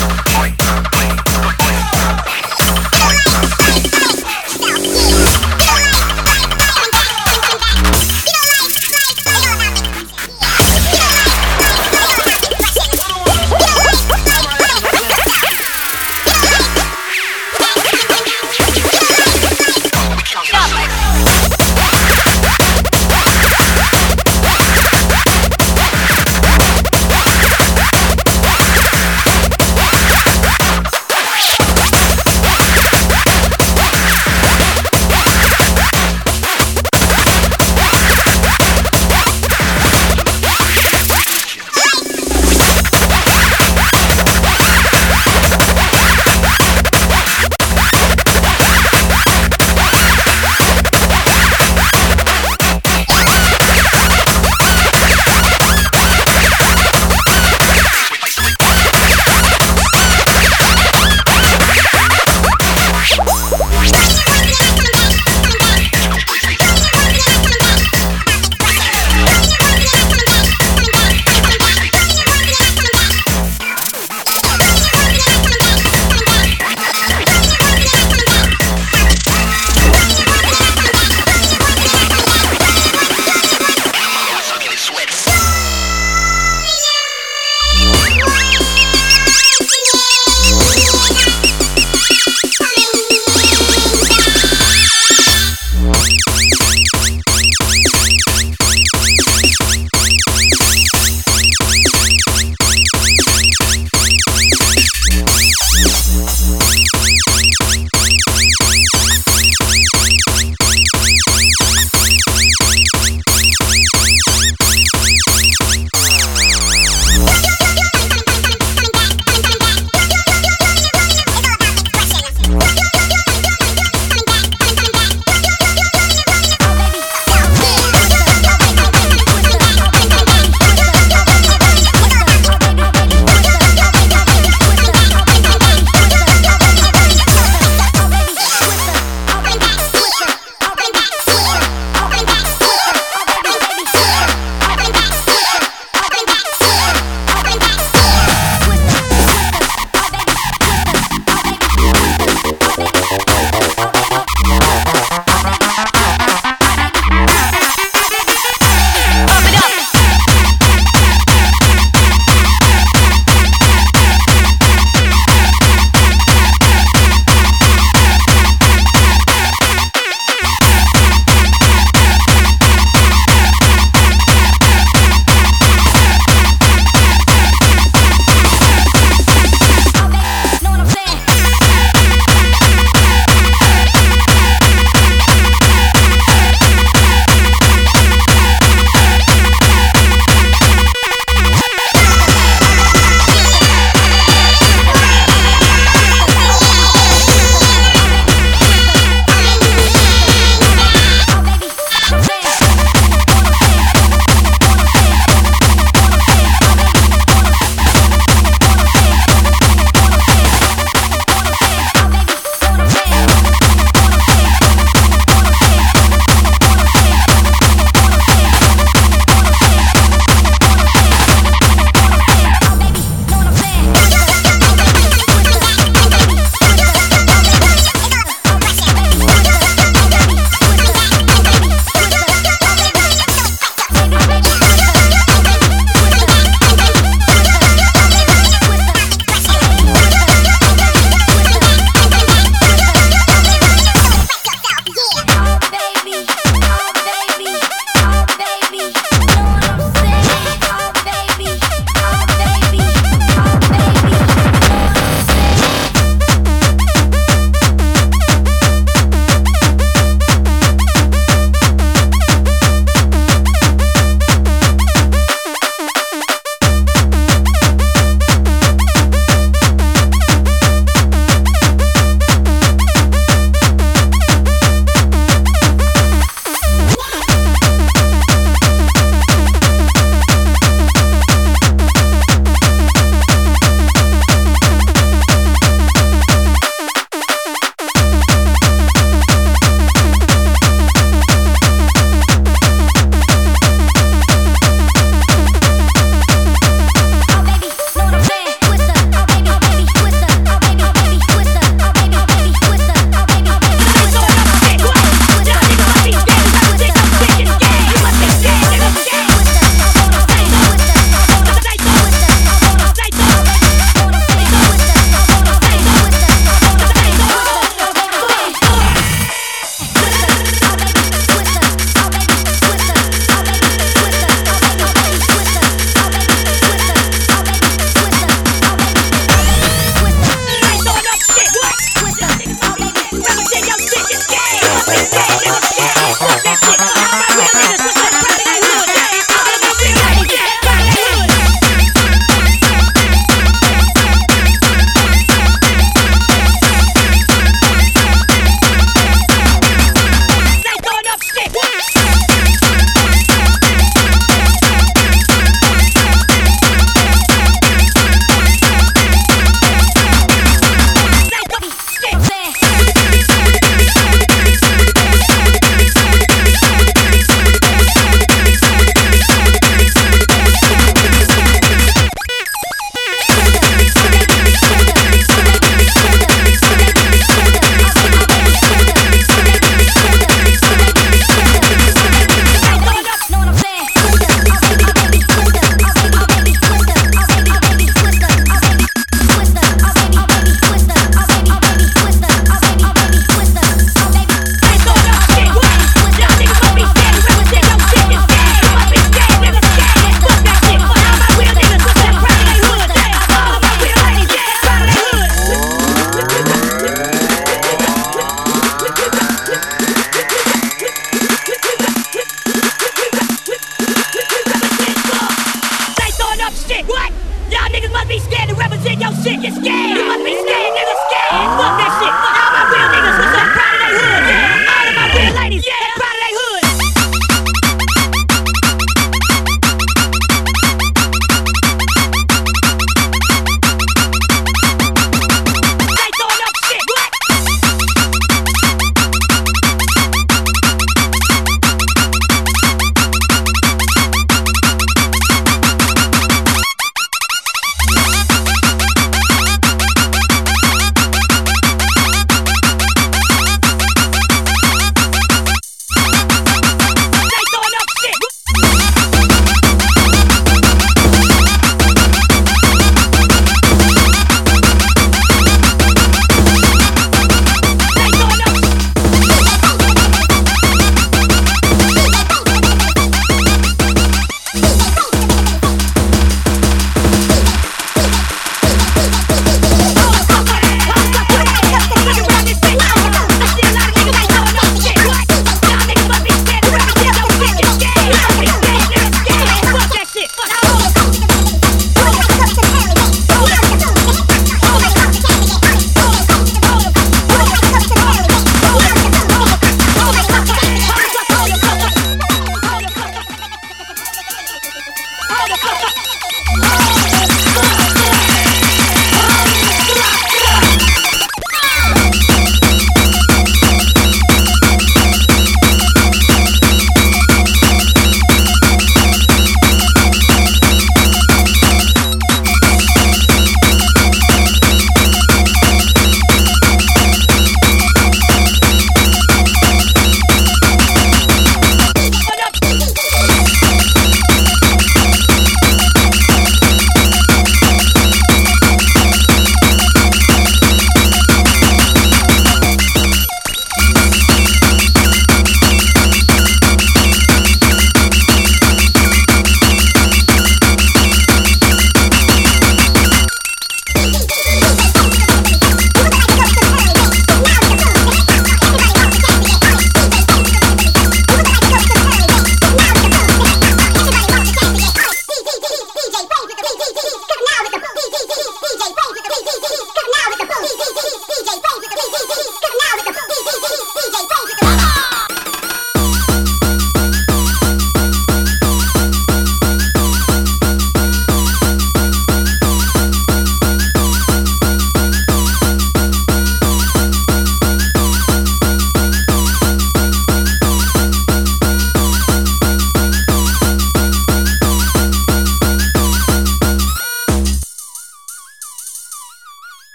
Point.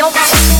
your body.